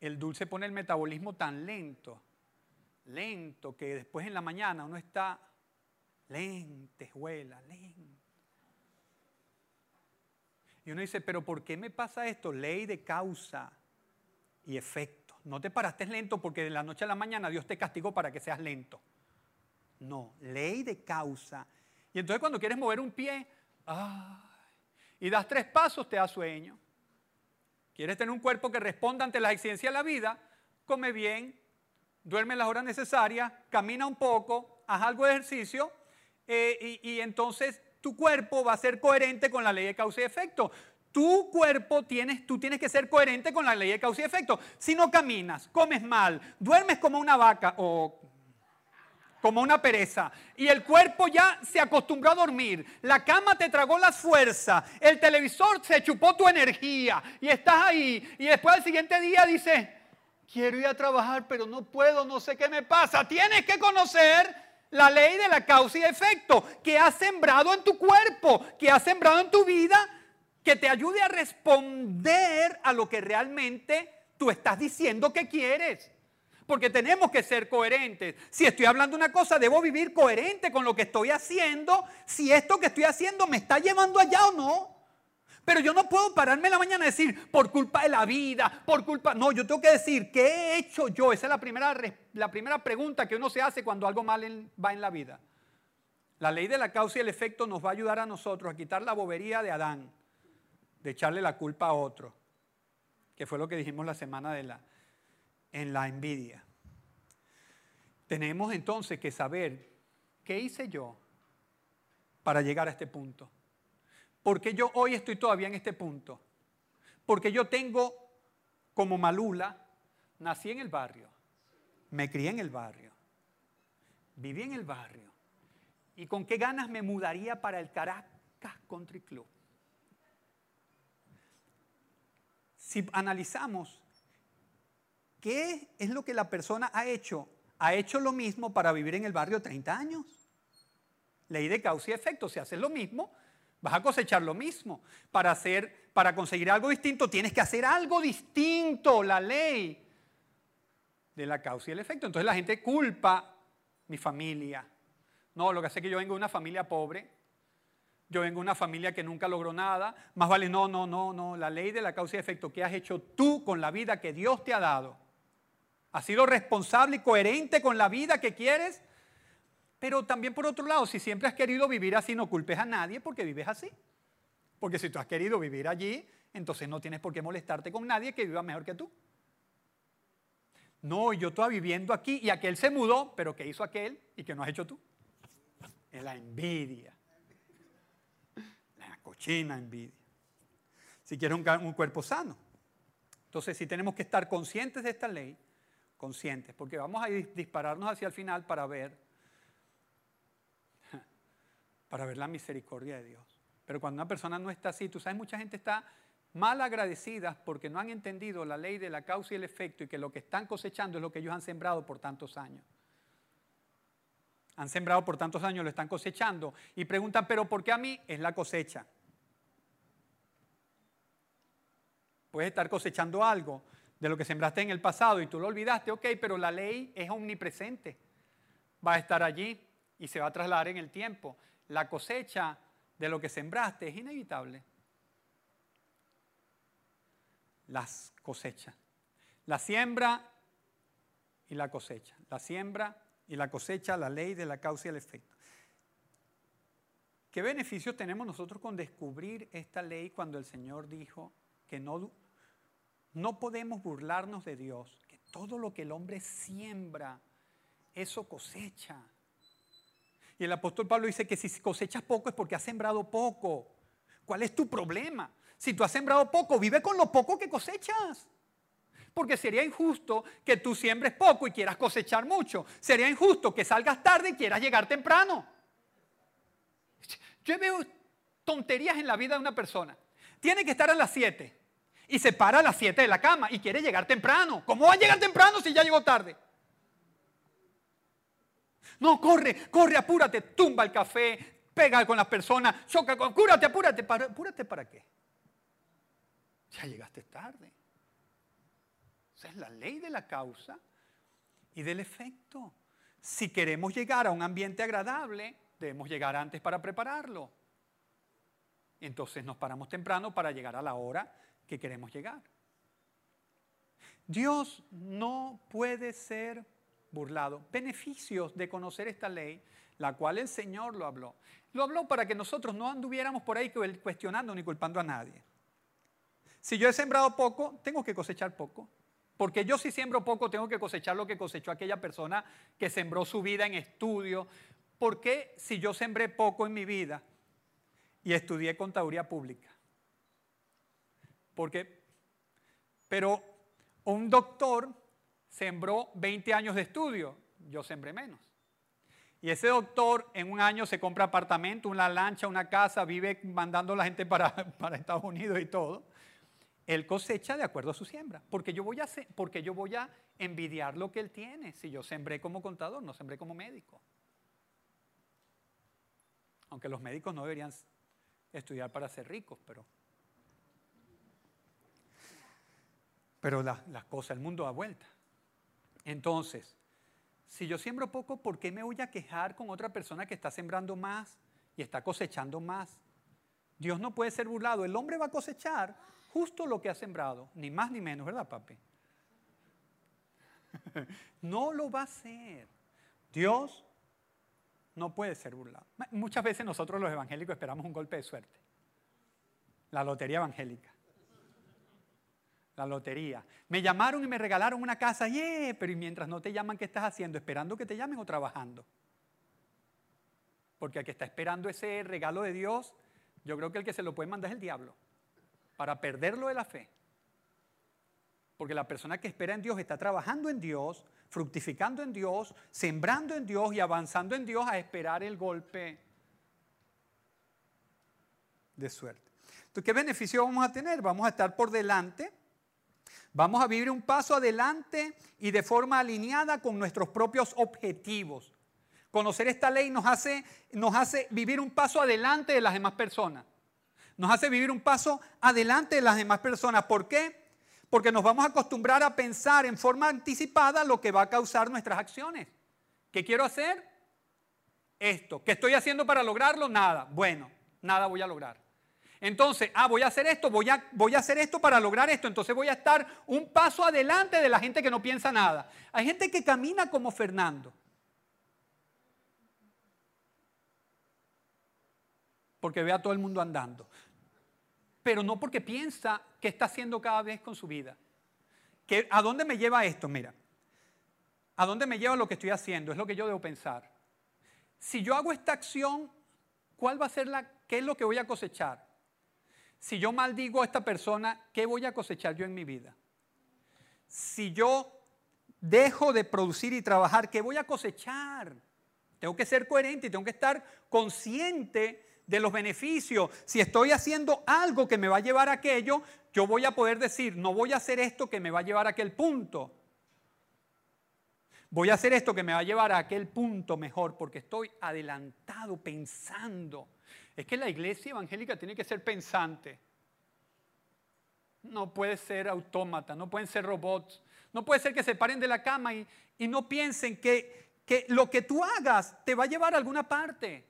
El dulce pone el metabolismo tan lento, lento, que después en la mañana uno está lentejuela, lento. Y uno dice, pero ¿por qué me pasa esto? Ley de causa y efecto. No te paraste lento porque de la noche a la mañana Dios te castigó para que seas lento. No, ley de causa. Y entonces cuando quieres mover un pie, y das tres pasos, te da sueño. ¿Quieres tener un cuerpo que responda ante las exigencias de la vida? Come bien, duerme las horas necesarias, camina un poco, haz algo de ejercicio eh, y entonces tu cuerpo va a ser coherente con la ley de causa y efecto. Tu cuerpo tienes, tú tienes que ser coherente con la ley de causa y efecto. Si no caminas, comes mal, duermes como una vaca o como una pereza. Y el cuerpo ya se acostumbró a dormir. La cama te tragó las fuerzas. El televisor se chupó tu energía. Y estás ahí. Y después al siguiente día dices, quiero ir a trabajar, pero no puedo, no sé qué me pasa. Tienes que conocer la ley de la causa y efecto que has sembrado en tu cuerpo, que has sembrado en tu vida, que te ayude a responder a lo que realmente tú estás diciendo que quieres. Porque tenemos que ser coherentes. Si estoy hablando una cosa, debo vivir coherente con lo que estoy haciendo, si esto que estoy haciendo me está llevando allá o no. Pero yo no puedo pararme la mañana y decir, por culpa de la vida, por culpa... No, yo tengo que decir, ¿qué he hecho yo? Esa es la primera, la primera pregunta que uno se hace cuando algo mal va en la vida. La ley de la causa y el efecto nos va a ayudar a nosotros a quitar la bobería de Adán, de echarle la culpa a otro, que fue lo que dijimos la semana de la, en la envidia. Tenemos entonces que saber qué hice yo para llegar a este punto. Porque yo hoy estoy todavía en este punto. Porque yo tengo como Malula, nací en el barrio, me crié en el barrio, viví en el barrio. ¿Y con qué ganas me mudaría para el Caracas Country Club? Si analizamos qué es lo que la persona ha hecho, ha hecho lo mismo para vivir en el barrio 30 años. Ley de causa y efecto, si haces lo mismo, Vas a cosechar lo mismo. Para, hacer, para conseguir algo distinto tienes que hacer algo distinto, la ley de la causa y el efecto. Entonces la gente culpa mi familia. No, lo que hace que yo vengo de una familia pobre, yo vengo de una familia que nunca logró nada. Más vale, no, no, no, no. La ley de la causa y efecto que has hecho tú con la vida que Dios te ha dado. ¿Has sido responsable y coherente con la vida que quieres? Pero también por otro lado, si siempre has querido vivir así, no culpes a nadie porque vives así. Porque si tú has querido vivir allí, entonces no tienes por qué molestarte con nadie que viva mejor que tú. No, yo estoy viviendo aquí y aquel se mudó, pero ¿qué hizo aquel y qué no has hecho tú? Es la envidia. Cochina envidia. Si quieres un, un cuerpo sano. Entonces, si tenemos que estar conscientes de esta ley, conscientes, porque vamos a dispararnos hacia el final para ver para ver la misericordia de Dios. Pero cuando una persona no está así, tú sabes, mucha gente está mal agradecida porque no han entendido la ley de la causa y el efecto y que lo que están cosechando es lo que ellos han sembrado por tantos años. Han sembrado por tantos años, lo están cosechando. Y preguntan, pero ¿por qué a mí? Es la cosecha. Puedes estar cosechando algo de lo que sembraste en el pasado y tú lo olvidaste, ok, pero la ley es omnipresente. Va a estar allí y se va a trasladar en el tiempo. La cosecha de lo que sembraste es inevitable. Las cosechas. La siembra y la cosecha. La siembra y la cosecha, la ley de la causa y el efecto. ¿Qué beneficios tenemos nosotros con descubrir esta ley cuando el Señor dijo que no, no podemos burlarnos de Dios, que todo lo que el hombre siembra, eso cosecha? Y el apóstol Pablo dice que si cosechas poco es porque has sembrado poco. ¿Cuál es tu problema? Si tú has sembrado poco, vive con lo poco que cosechas. Porque sería injusto que tú siembres poco y quieras cosechar mucho. Sería injusto que salgas tarde y quieras llegar temprano. Yo veo tonterías en la vida de una persona. Tiene que estar a las 7 y se para a las 7 de la cama y quiere llegar temprano. ¿Cómo va a llegar temprano si ya llegó tarde? No, corre, corre, apúrate, tumba el café, pega con las personas, choca con, cúrate, apúrate. ¿Apúrate para qué? Ya llegaste tarde. Esa es la ley de la causa y del efecto. Si queremos llegar a un ambiente agradable, debemos llegar antes para prepararlo. Entonces nos paramos temprano para llegar a la hora que queremos llegar. Dios no puede ser burlado. Beneficios de conocer esta ley, la cual el Señor lo habló. Lo habló para que nosotros no anduviéramos por ahí cuestionando ni culpando a nadie. Si yo he sembrado poco, tengo que cosechar poco. Porque yo si siembro poco tengo que cosechar lo que cosechó aquella persona que sembró su vida en estudio. ¿Por qué si yo sembré poco en mi vida y estudié contaduría pública? Porque, pero un doctor sembró 20 años de estudio, yo sembré menos. Y ese doctor en un año se compra apartamento, una lancha, una casa, vive mandando a la gente para, para Estados Unidos y todo. Él cosecha de acuerdo a su siembra. Porque yo, voy a, porque yo voy a envidiar lo que él tiene si yo sembré como contador, no sembré como médico. Aunque los médicos no deberían estudiar para ser ricos, pero... Pero las cosas, el mundo da vuelta. Entonces, si yo siembro poco, ¿por qué me voy a quejar con otra persona que está sembrando más y está cosechando más? Dios no puede ser burlado. El hombre va a cosechar justo lo que ha sembrado, ni más ni menos, ¿verdad, papi? No lo va a hacer. Dios no puede ser burlado. Muchas veces nosotros los evangélicos esperamos un golpe de suerte. La lotería evangélica. La lotería. Me llamaron y me regalaron una casa, yeah, pero y mientras no te llaman, ¿qué estás haciendo? ¿Esperando que te llamen o trabajando? Porque al que está esperando ese regalo de Dios, yo creo que el que se lo puede mandar es el diablo para perderlo de la fe. Porque la persona que espera en Dios está trabajando en Dios, fructificando en Dios, sembrando en Dios y avanzando en Dios a esperar el golpe de suerte. Entonces, ¿qué beneficio vamos a tener? Vamos a estar por delante, vamos a vivir un paso adelante y de forma alineada con nuestros propios objetivos. Conocer esta ley nos hace, nos hace vivir un paso adelante de las demás personas nos hace vivir un paso adelante de las demás personas. ¿Por qué? Porque nos vamos a acostumbrar a pensar en forma anticipada lo que va a causar nuestras acciones. ¿Qué quiero hacer? Esto. ¿Qué estoy haciendo para lograrlo? Nada. Bueno, nada voy a lograr. Entonces, ah, voy a hacer esto, voy a, voy a hacer esto para lograr esto. Entonces voy a estar un paso adelante de la gente que no piensa nada. Hay gente que camina como Fernando. Porque ve a todo el mundo andando pero no porque piensa que está haciendo cada vez con su vida. ¿Que, ¿A dónde me lleva esto? Mira, ¿a dónde me lleva lo que estoy haciendo? Es lo que yo debo pensar. Si yo hago esta acción, ¿cuál va a ser la, qué es lo que voy a cosechar? Si yo maldigo a esta persona, ¿qué voy a cosechar yo en mi vida? Si yo dejo de producir y trabajar, ¿qué voy a cosechar? Tengo que ser coherente y tengo que estar consciente de los beneficios. Si estoy haciendo algo que me va a llevar a aquello, yo voy a poder decir, no voy a hacer esto que me va a llevar a aquel punto. voy a hacer esto que me va a llevar a aquel punto mejor, porque estoy adelantado pensando. Es que la iglesia evangélica tiene que ser pensante. No puede ser autómata, no pueden ser robots. No puede ser que se paren de la cama y, no piensen que, que lo que tú hagas te va a llevar a alguna parte.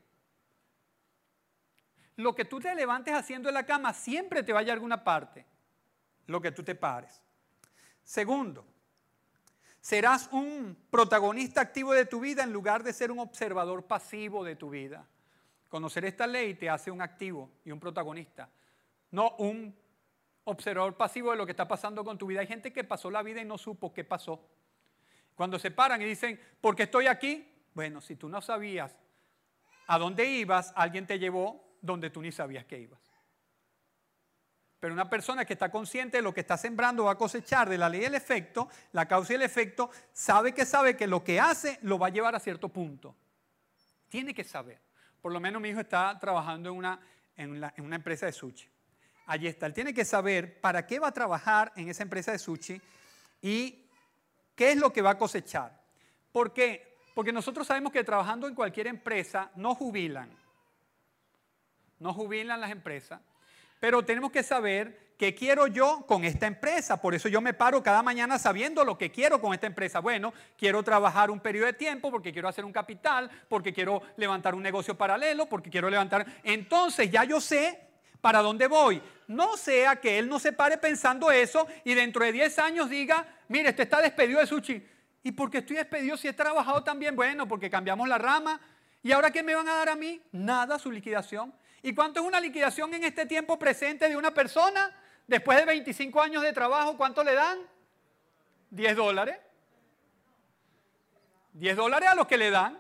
Lo que tú te levantes haciendo en la cama siempre te va a llevar a alguna parte. Lo que tú te pares. Segundo, serás un protagonista activo de tu vida en lugar de ser un observador pasivo de tu vida. Conocer esta ley te hace un activo y un protagonista, no un observador pasivo de lo que está pasando con tu vida. Hay gente que pasó la vida y no supo qué pasó. Cuando se paran y dicen, ¿por qué estoy aquí? Bueno, si tú no sabías a dónde ibas, alguien te llevó donde tú ni sabías que ibas. Pero una persona que está consciente de lo que está sembrando va a cosechar de la ley del efecto, la causa y el efecto, sabe que sabe que lo que hace lo va a llevar a cierto punto. Tiene que saber. Por lo menos mi hijo está trabajando en una, en, una empresa de sushi. Allí está. Él tiene que saber para qué va a trabajar en esa empresa de sushi y qué es lo que va a cosechar. ¿Por qué? Porque nosotros sabemos que trabajando en cualquier empresa no jubilan. No jubilan las empresas. Pero tenemos que saber qué quiero yo con esta empresa. Por eso yo me paro cada mañana sabiendo lo que quiero con esta empresa. Bueno, quiero trabajar un periodo de tiempo porque quiero hacer un capital, porque quiero levantar un negocio paralelo, porque quiero levantar... Entonces ya yo sé para dónde voy. No sea que él no se pare pensando eso y dentro de 10 años diga, mire, este está despedido de sushi. ¿Y por qué estoy despedido si he trabajado tan bien? Bueno, porque cambiamos la rama. ¿Y ahora qué me van a dar a mí? Nada, su liquidación. ¿Y cuánto es una liquidación en este tiempo presente de una persona? Después de 25 años de trabajo, ¿cuánto le dan? 10 dólares. 10 dólares a los que le dan.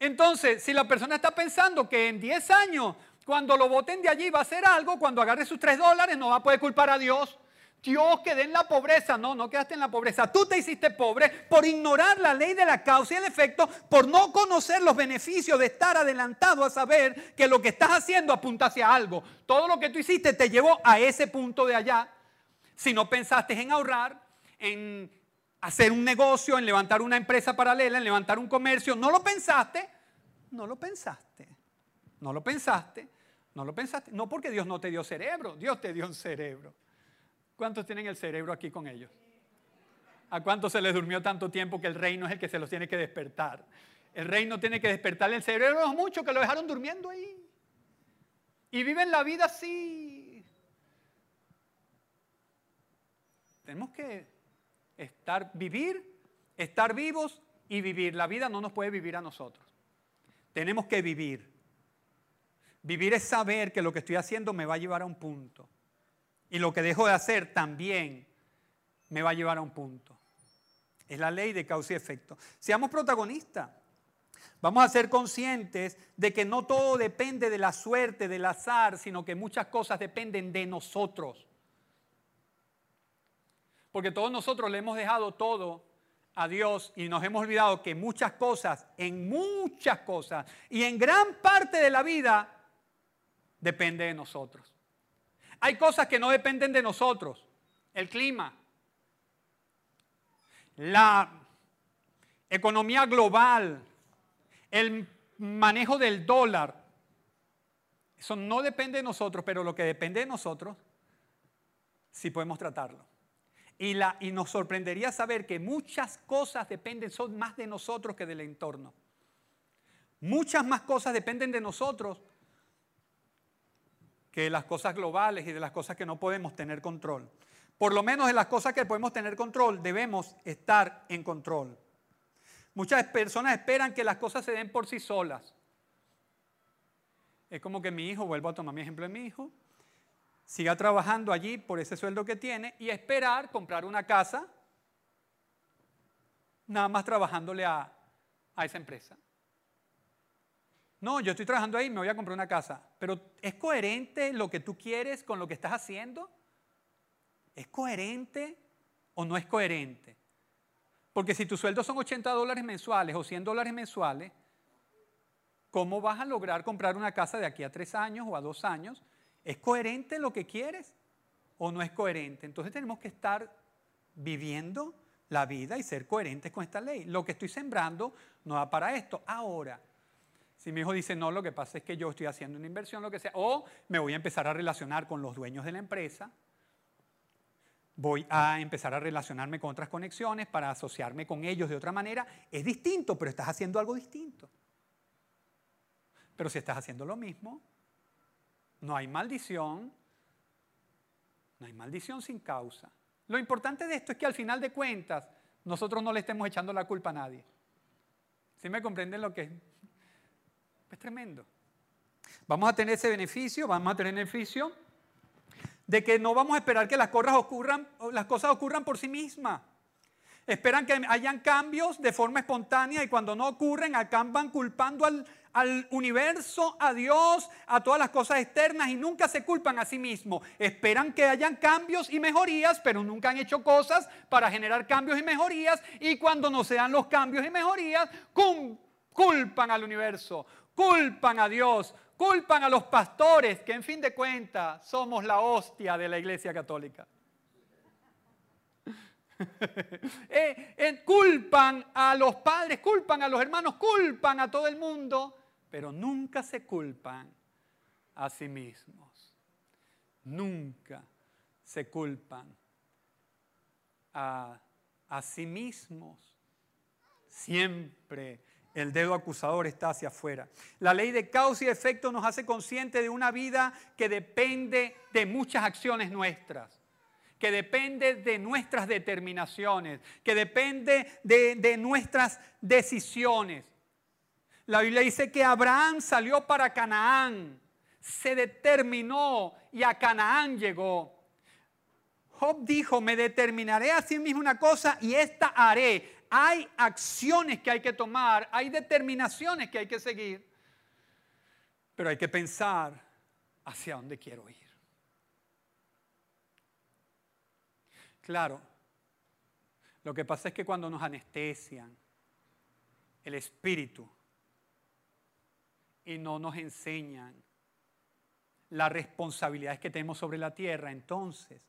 Entonces, si la persona está pensando que en 10 años cuando lo voten de allí va a hacer algo, cuando agarre sus tres dólares no va a poder culpar a Dios. Dios quedé en la pobreza. No, no quedaste en la pobreza. Tú te hiciste pobre por ignorar la ley de la causa y el efecto, por no conocer los beneficios de estar adelantado a saber que lo que estás haciendo apunta hacia algo. Todo lo que tú hiciste te llevó a ese punto de allá. Si no pensaste en ahorrar, en hacer un negocio, en levantar una empresa paralela, en levantar un comercio, no lo pensaste, no lo pensaste. No lo pensaste. No lo pensaste. No porque Dios no te dio cerebro, Dios te dio un cerebro. ¿Cuántos tienen el cerebro aquí con ellos? ¿A cuántos se les durmió tanto tiempo que el reino es el que se los tiene que despertar? El reino tiene que despertarle el cerebro a muchos que lo dejaron durmiendo ahí. Y viven la vida así. Tenemos que estar, vivir, estar vivos y vivir. La vida no nos puede vivir a nosotros. Tenemos que vivir. Vivir es saber que lo que estoy haciendo me va a llevar a un punto. Y lo que dejo de hacer también me va a llevar a un punto. Es la ley de causa y efecto. Seamos protagonistas. Vamos a ser conscientes de que no todo depende de la suerte, del azar, sino que muchas cosas dependen de nosotros. Porque todos nosotros le hemos dejado todo a Dios y nos hemos olvidado que muchas cosas, en muchas cosas y en gran parte de la vida depende de nosotros. Hay cosas que no dependen de nosotros. El clima, la economía global, el manejo del dólar. Eso no depende de nosotros, pero lo que depende de nosotros, sí podemos tratarlo. Y, nos sorprendería saber que muchas cosas dependen, son más de nosotros que del entorno. Muchas más cosas dependen de nosotros de las cosas globales y de las cosas que no podemos tener control. Por lo menos de las cosas que podemos tener control, debemos estar en control. Muchas personas esperan que las cosas se den por sí solas. Es como que mi hijo, vuelvo a tomar mi ejemplo de mi hijo, siga trabajando allí por ese sueldo que tiene y esperar comprar una casa, nada más trabajándole a, a esa empresa. No, yo estoy trabajando ahí, me voy a comprar una casa. Pero ¿es coherente lo que tú quieres con lo que estás haciendo? ¿Es coherente o no es coherente? Porque si tu sueldo son 80 dólares mensuales o 100 dólares mensuales, ¿cómo vas a lograr comprar una casa de aquí a tres años o a dos años? ¿Es coherente lo que quieres o no es coherente? Entonces tenemos que estar viviendo la vida y ser coherentes con esta ley. Lo que estoy sembrando no va para esto. Ahora, si mi hijo dice, no, lo que pasa es que yo estoy haciendo una inversión, lo que sea, o me voy a empezar a relacionar con los dueños de la empresa, voy a empezar a relacionarme con otras conexiones para asociarme con ellos de otra manera, es distinto, pero estás haciendo algo distinto. Pero si estás haciendo lo mismo, no hay maldición, no hay maldición sin causa. Lo importante de esto es que al final de cuentas nosotros no le estemos echando la culpa a nadie. ¿Sí me comprenden lo que es? Tremendo. Vamos a tener ese beneficio, vamos a tener beneficio de que no vamos a esperar que las cosas ocurran, las cosas ocurran por sí mismas. Esperan que hayan cambios de forma espontánea y cuando no ocurren acaban culpando al, al universo, a Dios, a todas las cosas externas y nunca se culpan a sí mismos. Esperan que hayan cambios y mejorías, pero nunca han hecho cosas para generar cambios y mejorías y cuando no se dan los cambios y mejorías, culpan al universo, culpan a Dios, culpan a los pastores, que en fin de cuentas somos la hostia de la Iglesia Católica. Eh, culpan a los padres, culpan a los hermanos, culpan a todo el mundo, pero nunca se culpan a sí mismos. Nunca se culpan a, a sí mismos. Siempre el dedo acusador está hacia afuera. La ley de causa y efecto nos hace consciente de una vida que depende de muchas acciones nuestras, que depende de nuestras determinaciones, que depende de, de nuestras decisiones. La Biblia dice que Abraham salió para Canaán, se determinó y a Canaán llegó. Job dijo, me determinaré a sí mismo una cosa y esta haré hay acciones que hay que tomar, hay determinaciones que hay que seguir, pero hay que pensar hacia dónde quiero ir. Claro, lo que pasa es que cuando nos anestesian el espíritu y no nos enseñan las responsabilidades que tenemos sobre la tierra, entonces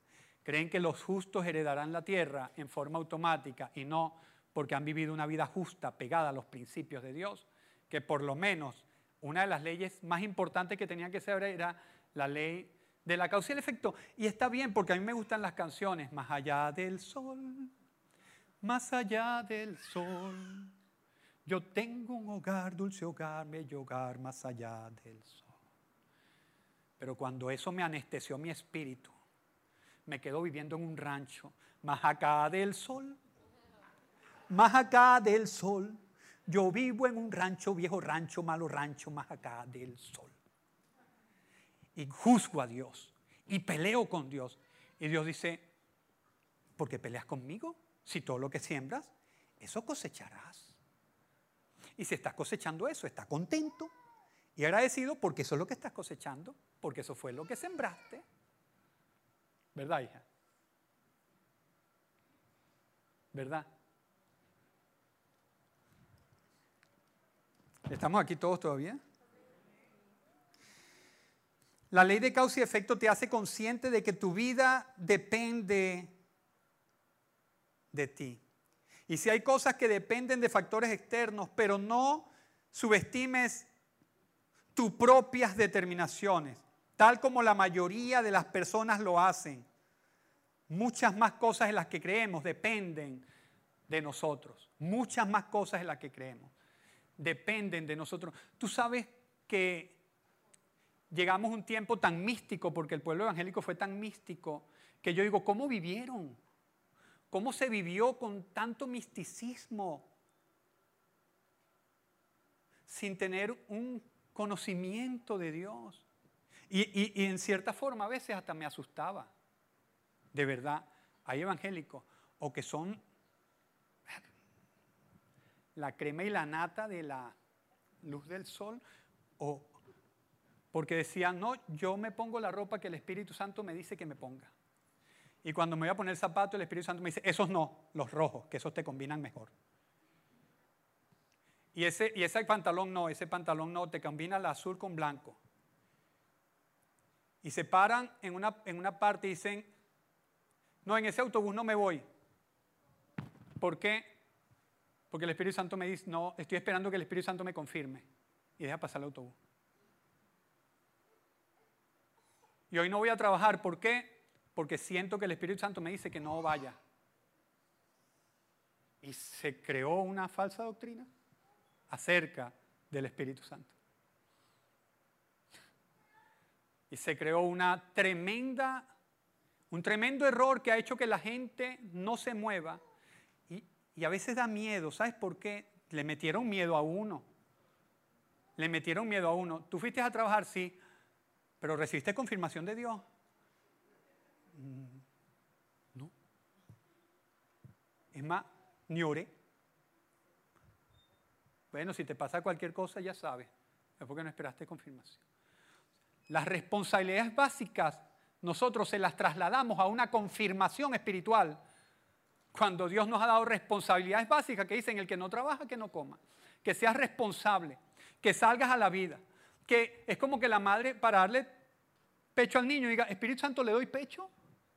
creen que los justos heredarán la tierra en forma automática y no porque han vivido una vida justa, pegada a los principios de Dios, que por lo menos una de las leyes más importantes que tenían que saber era la ley de la causa y el efecto. Y está bien, porque a mí me gustan las canciones, más allá del sol, más allá del sol. Yo tengo un hogar, dulce hogar, bello hogar, más allá del sol. Pero cuando eso me anestesió mi espíritu, me quedo viviendo en un rancho, más acá del sol, más acá del sol. Yo vivo en un rancho, viejo rancho, malo rancho, más acá del sol. Y juzgo a Dios y peleo con Dios. Y Dios dice, ¿por qué peleas conmigo? Si todo lo que siembras, eso cosecharás. Y si estás cosechando eso, está contento y agradecido porque eso es lo que estás cosechando, porque eso fue lo que sembraste. ¿Verdad, hija? ¿Verdad? ¿Estamos aquí todos todavía? La ley de causa y efecto te hace consciente de que tu vida depende de ti. Y si hay cosas que dependen de factores externos, pero no subestimes tus propias determinaciones, tal como la mayoría de las personas lo hacen. Muchas más cosas en las que creemos dependen de nosotros. Muchas más cosas en las que creemos dependen de nosotros. Tú sabes que llegamos a un tiempo tan místico, porque el pueblo evangélico fue tan místico, que yo digo, ¿cómo vivieron? ¿Cómo se vivió con tanto misticismo? Sin tener un conocimiento de Dios. Y, y en cierta forma a veces hasta me asustaba. De verdad, hay evangélicos o que son la crema y la nata de la luz del sol, o porque decían, no, yo me pongo la ropa que el Espíritu Santo me dice que me ponga. Y cuando me voy a poner el zapato, el Espíritu Santo me dice, esos no, los rojos, que esos te combinan mejor. Y ese, y ese pantalón no, ese pantalón no, te combina el azul con blanco. Y se paran en una, en una parte y dicen, no, en ese autobús no me voy. ¿Por qué? Porque el Espíritu Santo me dice, no, estoy esperando que el Espíritu Santo me confirme y deja pasar el autobús. Y hoy no voy a trabajar, ¿por qué? Porque siento que el Espíritu Santo me dice que no vaya. Y se creó una falsa doctrina acerca del Espíritu Santo. Y se creó una tremenda, un tremendo error que ha hecho que la gente no se mueva. Y, a veces da miedo. ¿Sabes por qué? Le metieron miedo a uno. Le metieron miedo a uno. Tú fuiste a trabajar, sí, pero recibiste confirmación de Dios. Mm, no. Es más, ni oré. Bueno, si te pasa cualquier cosa, ya sabes. Es porque no esperaste confirmación. Las responsabilidades básicas nosotros se las trasladamos a una confirmación espiritual cuando Dios nos ha dado responsabilidades básicas que dicen el que no trabaja, que no coma, que seas responsable, que salgas a la vida, que es como que la madre para darle pecho al niño diga, Espíritu Santo, le doy pecho,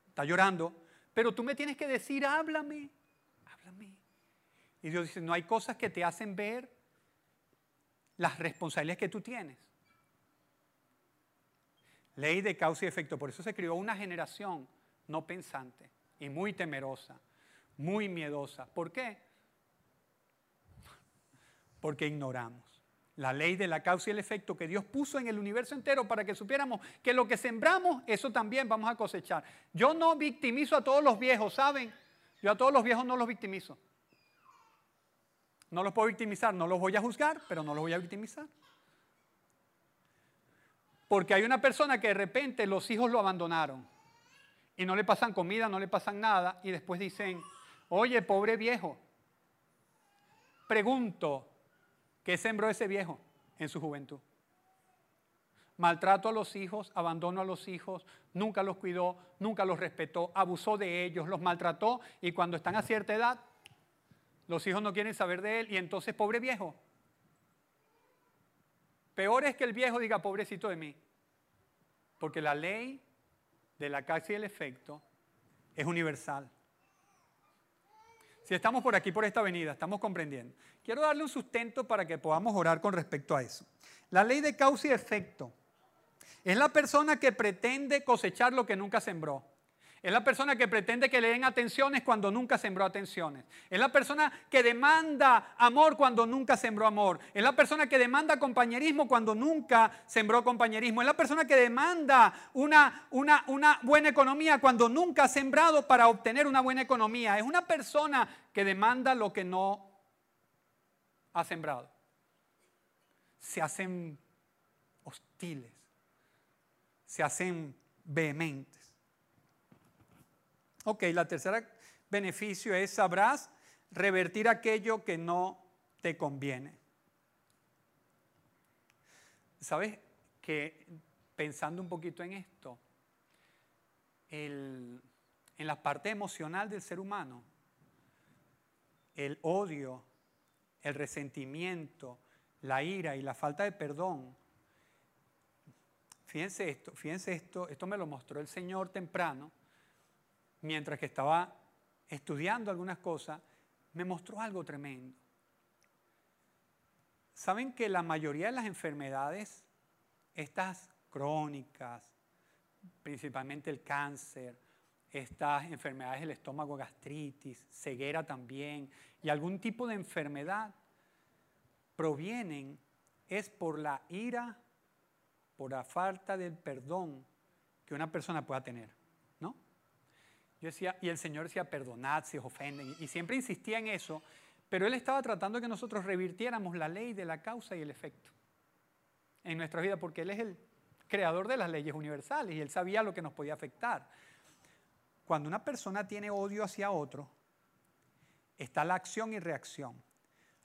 está llorando, pero tú me tienes que decir, háblame, háblame. Y Dios dice, no hay cosas que te hacen ver las responsabilidades que tú tienes. Ley de causa y efecto. Por eso se crió una generación no pensante y muy temerosa, muy miedosa. ¿Por qué? Porque ignoramos la ley de la causa y el efecto que Dios puso en el universo entero para que supiéramos que lo que sembramos, eso también vamos a cosechar. Yo no victimizo a todos los viejos, ¿saben? Yo a todos los viejos no los victimizo. No los puedo victimizar, no los voy a juzgar, pero no los voy a victimizar. Porque hay una persona que de repente los hijos lo abandonaron y no le pasan comida, no le pasan nada y después dicen, oye, pobre viejo. Pregunto, ¿qué sembró ese viejo en su juventud? Maltrato a los hijos, abandono a los hijos, nunca los cuidó, nunca los respetó, abusó de ellos, los maltrató y cuando están a cierta edad, los hijos no quieren saber de él y entonces, pobre viejo, Peor es que el viejo diga, pobrecito de mí. Porque la ley de la causa y el efecto es universal. Estamos por aquí, por esta avenida, estamos comprendiendo. Quiero darle un sustento para que podamos orar con respecto a eso. La ley de causa y efecto es la persona que pretende cosechar lo que nunca sembró. Es la persona que pretende que le den atenciones cuando nunca sembró atenciones. Es la persona que demanda amor cuando nunca sembró amor. Es la persona que demanda compañerismo cuando nunca sembró compañerismo. Es la persona que demanda una, una, buena economía cuando nunca ha sembrado para obtener una buena economía. Es una persona que demanda lo que no ha sembrado. Se hacen hostiles. Se hacen vehementes. Ok, la tercera beneficio es sabrás revertir aquello que no te conviene. ¿Sabes que pensando un poquito en esto, en la parte emocional del ser humano, el odio, el resentimiento, la ira y la falta de perdón, fíjense esto, fíjense esto, esto me lo mostró el Señor temprano mientras que estaba estudiando algunas cosas, me mostró algo tremendo. ¿Saben que la mayoría de las enfermedades, estas crónicas, principalmente el cáncer, estas enfermedades del estómago, gastritis, ceguera también, y algún tipo de enfermedad, provienen es por la ira, por la falta del perdón que una persona pueda tener. Yo decía, y el Señor decía, perdonad si os ofenden. Y siempre insistía en eso, pero Él estaba tratando de que nosotros revirtiéramos la ley de la causa y el efecto en nuestra vida, porque Él es el creador de las leyes universales y Él sabía lo que nos podía afectar. Cuando una persona tiene odio hacia otro, está la acción y reacción.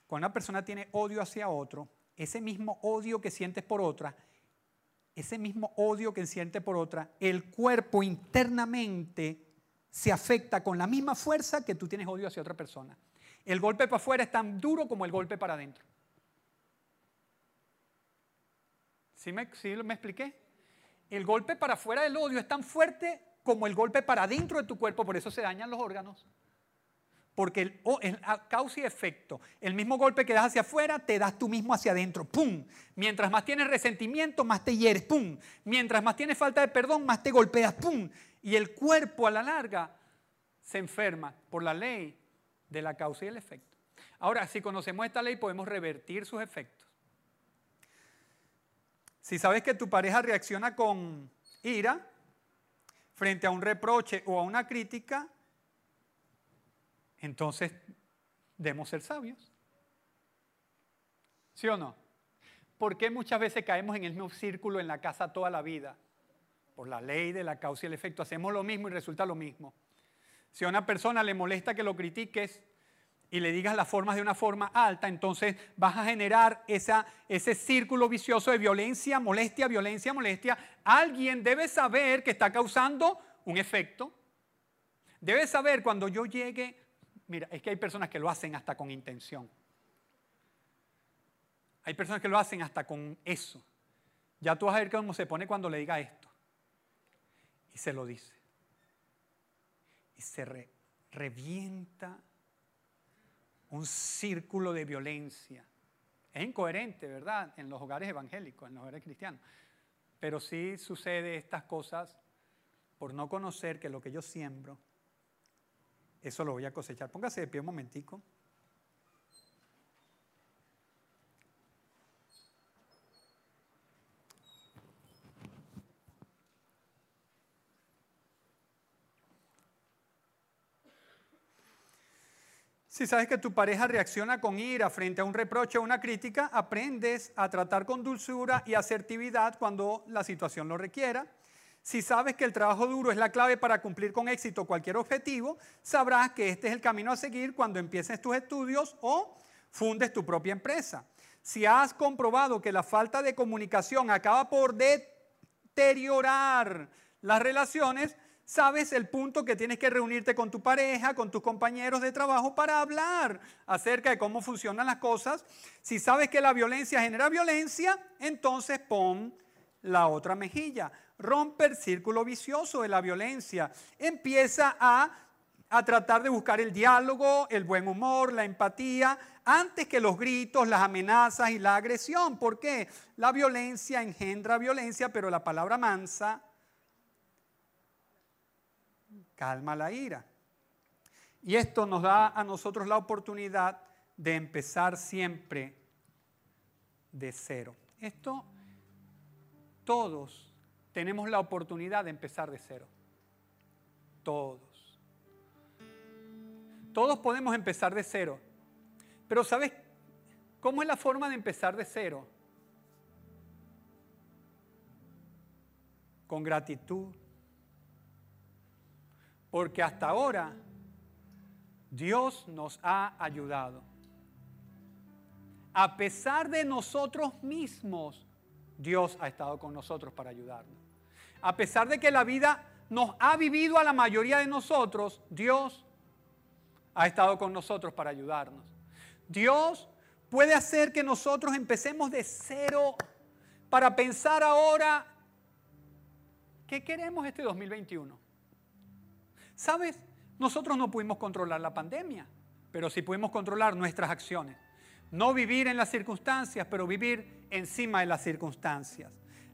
Cuando una persona tiene odio hacia otro, ese mismo odio que sientes por otra, ese mismo odio que siente por otra, el cuerpo internamente se afecta con la misma fuerza que tú tienes odio hacia otra persona. El golpe para afuera es tan duro como el golpe para adentro. ¿Sí me, me expliqué? El golpe para afuera del odio es tan fuerte como el golpe para adentro de tu cuerpo, por eso se dañan los órganos. porque oh, el causa y efecto, el mismo golpe que das hacia afuera, te das tú mismo hacia adentro, ¡pum! Mientras más tienes resentimiento, más te hieres, ¡pum! Mientras más tienes falta de perdón, más te golpeas, ¡pum! Y el cuerpo a la larga se enferma por la ley de la causa y el efecto. Ahora, si conocemos esta ley, podemos revertir sus efectos. Si sabes que tu pareja reacciona con ira frente a un reproche o a una crítica, entonces debemos ser sabios. ¿Sí o no? ¿Por qué muchas veces caemos en el mismo círculo en la casa toda la vida? Por la ley de la causa y el efecto. Hacemos lo mismo y resulta lo mismo. Si a una persona le molesta que lo critiques y le digas las formas de una forma alta, entonces vas a generar ese círculo vicioso de violencia, molestia, violencia, molestia. Alguien debe saber que está causando un efecto. Debe saber cuando yo llegue Mira, es que hay personas que lo hacen hasta con intención. Hay personas que lo hacen hasta con eso. Ya tú vas a ver cómo se pone cuando le diga esto. Se lo dice. Y se revienta un círculo de violencia. Es incoherente, ¿verdad? En los hogares evangélicos, en los hogares cristianos. Pero sí sucede estas cosas por no conocer que lo que yo siembro eso lo voy a cosechar. Póngase de pie un momentico. Si sabes que tu pareja reacciona con ira frente a un reproche o una crítica, aprendes a tratar con dulzura y asertividad cuando la situación lo requiera. Si sabes que el trabajo duro es la clave para cumplir con éxito cualquier objetivo, sabrás que este es el camino a seguir cuando empieces tus estudios o fundes tu propia empresa. Si has comprobado que la falta de comunicación acaba por deteriorar las relaciones, sabes el punto que tienes que reunirte con tu pareja, con tus compañeros de trabajo para hablar acerca de cómo funcionan las cosas. Si sabes que la violencia genera violencia, entonces pon la otra mejilla rompe el círculo vicioso de la violencia. Empieza a, a tratar de buscar el diálogo, el buen humor, la empatía, antes que los gritos, las amenazas y la agresión. ¿Por qué? La violencia engendra violencia, pero la palabra mansa calma la ira. Y esto nos da a nosotros la oportunidad de empezar siempre de cero. Esto todos tenemos la oportunidad de empezar de cero. Todos. Todos podemos empezar de cero. Pero ¿sabes cómo es la forma de empezar de cero? Con gratitud. Porque hasta ahora Dios nos ha ayudado. A pesar de nosotros mismos, Dios ha estado con nosotros para ayudarnos. A pesar de que la vida nos ha vivido a la mayoría de nosotros, Dios ha estado con nosotros para ayudarnos. Dios puede hacer que nosotros empecemos de cero para pensar ahora qué queremos este 2021. ¿Sabes? Nosotros no pudimos controlar la pandemia, pero sí pudimos controlar nuestras acciones. No vivir en las circunstancias, pero vivir encima de las circunstancias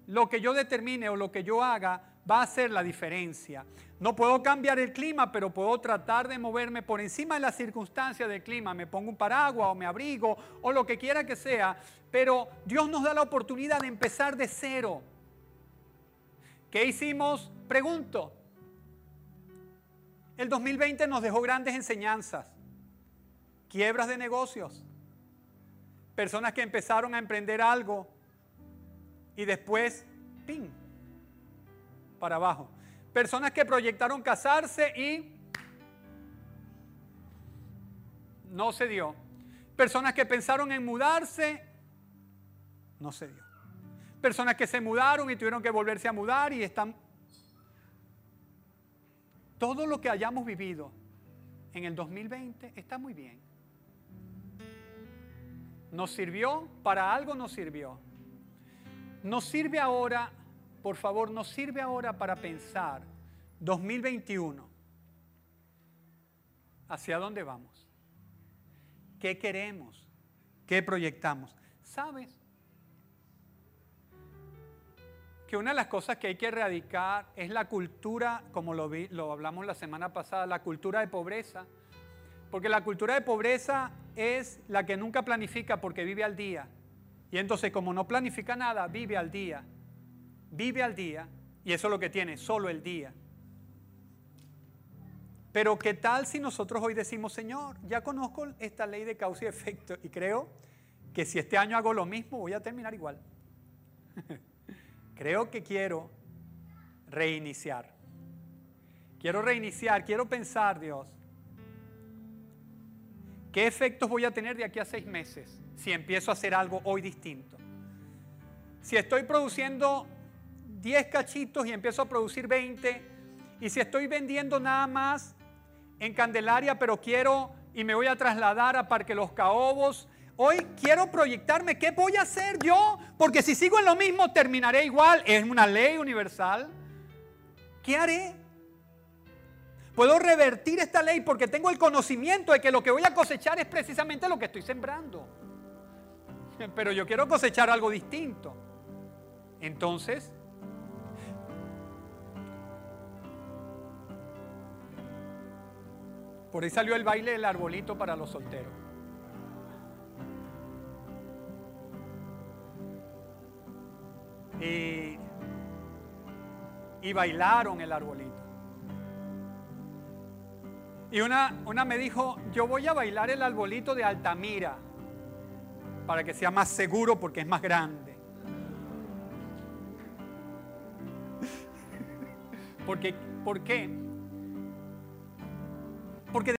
lo que yo determine o lo que yo haga va a hacer la diferencia. No puedo cambiar el clima, pero puedo tratar de moverme por encima de las circunstancias del clima. Me pongo un paraguas o me abrigo o lo que quiera que sea. Pero Dios nos da la oportunidad de empezar de cero. ¿Qué hicimos? Pregunto. El 2020 nos dejó grandes enseñanzas. Quiebras de negocios. Personas que empezaron a emprender algo y después, ¡ping! Para abajo. Personas que proyectaron casarse y no se dio. Personas que pensaron en mudarse, no se dio. Personas que se mudaron y tuvieron que volverse a mudar y están... Todo lo que hayamos vivido en el 2020 está muy bien. ¿Nos sirvió? Para algo nos sirvió. Nos sirve ahora, por favor, nos sirve ahora para pensar 2021. hacia dónde vamos, qué queremos, qué proyectamos. ¿Sabes? Que una de las cosas que hay que erradicar es la cultura, como lo, vi, lo hablamos la semana pasada, la cultura de pobreza. Porque la cultura de pobreza es la que nunca planifica porque vive al día. Y entonces como no planifica nada, vive al día. Vive al día. Y eso es lo que tiene, solo el día. Pero ¿qué tal si nosotros hoy decimos, Señor, ya conozco esta ley de causa y efecto y creo que si este año hago lo mismo voy a terminar igual? creo que quiero reiniciar. Quiero reiniciar, quiero pensar, Dios, ¿qué efectos voy a tener de aquí a seis meses si empiezo a hacer algo hoy distinto? Si estoy produciendo 10 cachitos y empiezo a producir 20, y si estoy vendiendo nada más en Candelaria, pero quiero y me voy a trasladar a Parque Los Caobos. Hoy quiero proyectarme, ¿qué voy a hacer yo? Porque si sigo en lo mismo, terminaré igual. Es una ley universal. ¿Qué haré? Puedo revertir esta ley porque tengo el conocimiento de que lo que voy a cosechar es precisamente lo que estoy sembrando. Pero yo quiero cosechar algo distinto. Entonces, Por ahí salió el baile del arbolito para los solteros. Y, y bailaron el arbolito. Y una, una me dijo, yo voy a bailar el arbolito de Altamira, para que sea más seguro porque es más grande. Porque, ¿Por qué? Porque